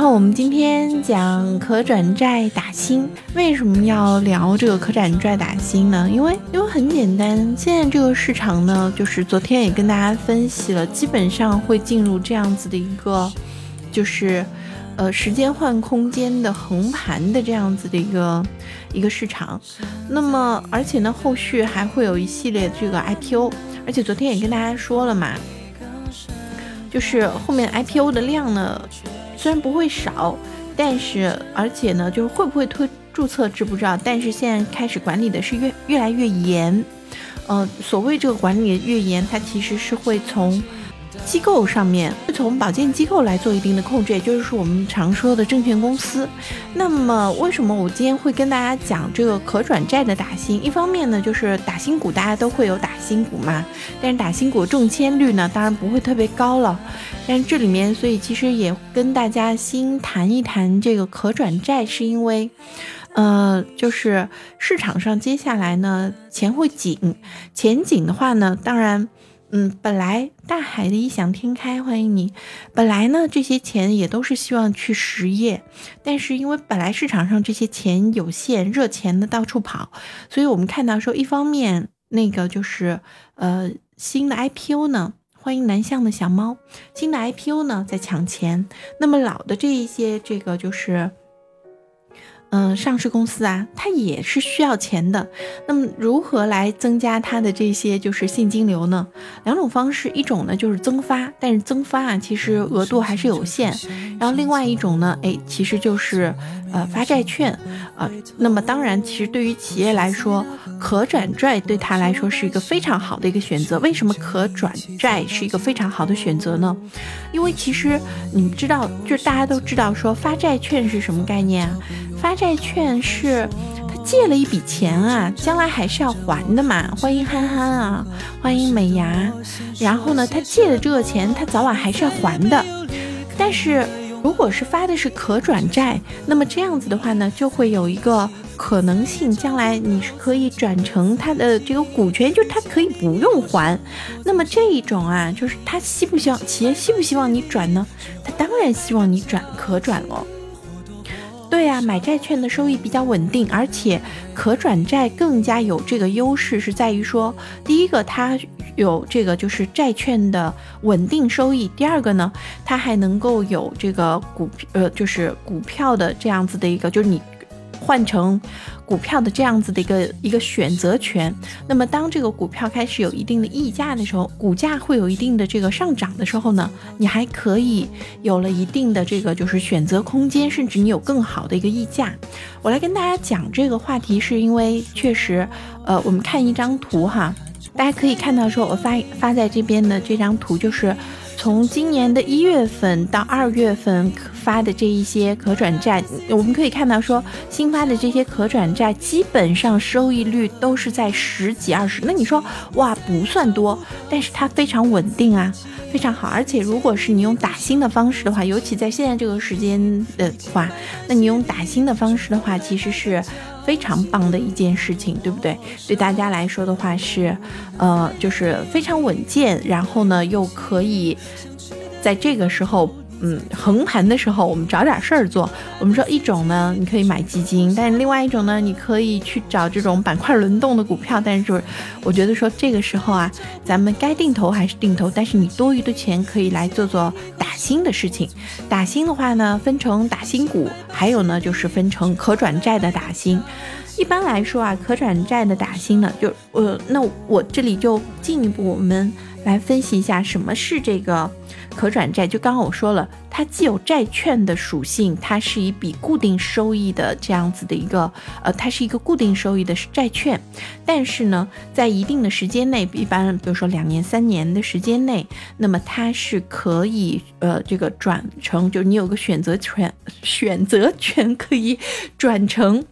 然后我们今天讲可转债打新，为什么要聊这个可转债打新呢？因为因为很简单，现在这个市场呢，就是昨天也跟大家分析了，基本上会进入这样子的一个，就是呃时间换空间的横盘的这样子的一个一个市场。那么而且呢，后续还会有一系列这个 IPO，而且昨天也跟大家说了嘛，就是后面 IPO 的量呢。虽然不会少，但是而且呢，就是会不会推注册知不知道，但是现在开始管理的是越越来越严，呃，所谓这个管理越严，它其实是会从。机构上面会从保荐机构来做一定的控制，也就是我们常说的证券公司。那么为什么我今天会跟大家讲这个可转债的打新？一方面呢，就是打新股大家都会有打新股嘛，但是打新股中签率呢，当然不会特别高了。但是这里面，所以其实也跟大家先谈一谈这个可转债，是因为，呃，就是市场上接下来呢钱会紧，钱紧的话呢，当然。嗯，本来大海的异想天开，欢迎你。本来呢，这些钱也都是希望去实业，但是因为本来市场上这些钱有限，热钱的到处跑，所以我们看到说，一方面那个就是呃新的 IPO 呢，欢迎南向的小猫，新的 IPO 呢在抢钱，那么老的这一些这个就是。嗯，上市公司啊，它也是需要钱的。那么如何来增加它的这些就是现金流呢？两种方式，一种呢就是增发，但是增发啊其实额度还是有限。然后另外一种呢，哎，其实就是呃发债券啊。那么当然，其实对于企业来说，可转债对他来说是一个非常好的一个选择。为什么可转债是一个非常好的选择呢？因为其实你知道，就是大家都知道说发债券是什么概念啊？发债券是他借了一笔钱啊，将来还是要还的嘛。欢迎憨憨啊，欢迎美牙。然后呢，他借的这个钱，他早晚还是要还的。但是如果是发的是可转债，那么这样子的话呢，就会有一个可能性，将来你是可以转成他的这个股权，就是他可以不用还。那么这一种啊，就是他希不希望企业希不希望你转呢？他当然希望你转可转了。对呀，买债券的收益比较稳定，而且可转债更加有这个优势，是在于说，第一个它有这个就是债券的稳定收益，第二个呢，它还能够有这个股呃就是股票的这样子的一个，就是你。换成股票的这样子的一个一个选择权，那么当这个股票开始有一定的溢价的时候，股价会有一定的这个上涨的时候呢，你还可以有了一定的这个就是选择空间，甚至你有更好的一个溢价。我来跟大家讲这个话题，是因为确实，呃，我们看一张图哈，大家可以看到说，我发发在这边的这张图就是。从今年的一月份到二月份发的这一些可转债，我们可以看到说新发的这些可转债基本上收益率都是在十几二十。那你说哇不算多，但是它非常稳定啊，非常好。而且如果是你用打新的方式的话，尤其在现在这个时间的话，那你用打新的方式的话，其实是。非常棒的一件事情，对不对？对大家来说的话是，呃，就是非常稳健，然后呢又可以在这个时候。嗯，横盘的时候我们找点事儿做。我们说一种呢，你可以买基金，但是另外一种呢，你可以去找这种板块轮动的股票。但是我觉得说这个时候啊，咱们该定投还是定投，但是你多余的钱可以来做做打新的事情。打新的话呢，分成打新股，还有呢就是分成可转债的打新。一般来说啊，可转债的打新呢，就呃，那我这里就进一步我们来分析一下什么是这个。可转债就刚刚我说了，它既有债券的属性，它是一笔固定收益的这样子的一个，呃，它是一个固定收益的债券。但是呢，在一定的时间内，一般比如说两年、三年的时间内，那么它是可以，呃，这个转成，就是你有个选择权，选择权可以转成。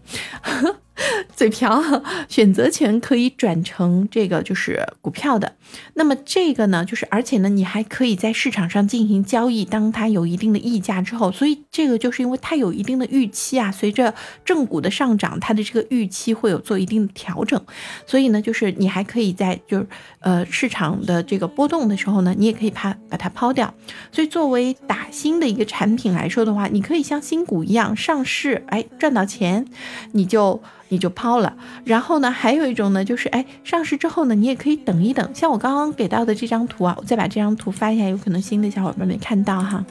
嘴瓢，选择权可以转成这个就是股票的。那么这个呢，就是而且呢，你还可以在市场上进行交易。当它有一定的溢价之后，所以这个就是因为它有一定的预期啊，随着正股的上涨，它的这个预期会有做一定的调整。所以呢，就是你还可以在就是呃市场的这个波动的时候呢，你也可以把把它抛掉。所以作为打新的一个产品来说的话，你可以像新股一样上市，哎，赚到钱你就。你就抛了，然后呢，还有一种呢，就是哎，上市之后呢，你也可以等一等。像我刚刚给到的这张图啊，我再把这张图发一下，有可能新的小伙伴没看到哈。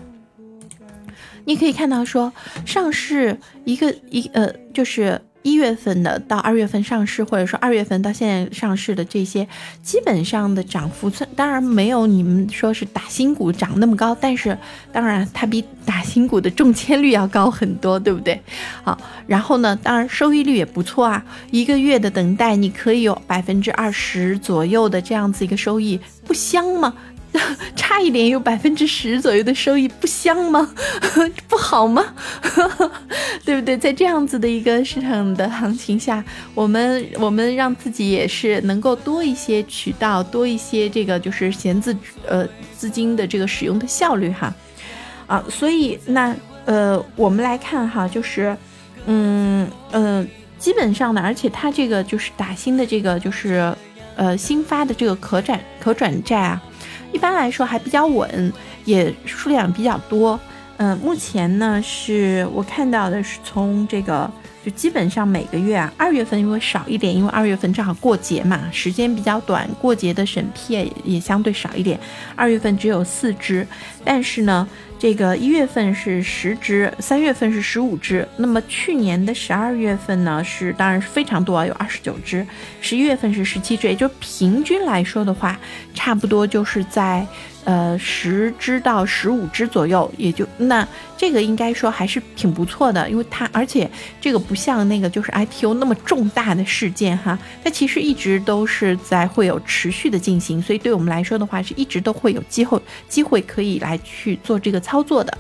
你可以看到说，上市一个一呃，就是。一月份的到二月份上市，或者说二月份到现在上市的这些，基本上的涨幅，当然没有你们说是打新股涨那么高，但是当然它比打新股的中签率要高很多，对不对？好，然后呢，当然收益率也不错啊，一个月的等待你可以有百分之二十左右的这样子一个收益，不香吗？差一点有百分之十左右的收益，不香吗？不好吗？对不对？在这样子的一个市场的行情下，我们我们让自己也是能够多一些渠道，多一些这个就是闲置呃资金的这个使用的效率哈啊，所以那呃我们来看哈，就是嗯嗯，基本上呢，而且它这个就是打新的这个就是呃新发的这个可转可转债啊。一般来说还比较稳，也数量比较多。嗯，目前呢是我看到的是从这个就基本上每个月啊，二月份因为少一点，因为二月份正好过节嘛，时间比较短，过节的审批也相对少一点。二月份只有四只，但是呢。这个一月份是十只，三月份是十五只。那么去年的十二月份呢，是当然是非常多啊，有二十九只。十一月份是十七只，也就平均来说的话，差不多就是在。呃，十只到十五只左右，也就那这个应该说还是挺不错的，因为它而且这个不像那个就是 IPO 那么重大的事件哈，它其实一直都是在会有持续的进行，所以对我们来说的话是一直都会有机会机会可以来去做这个操作的。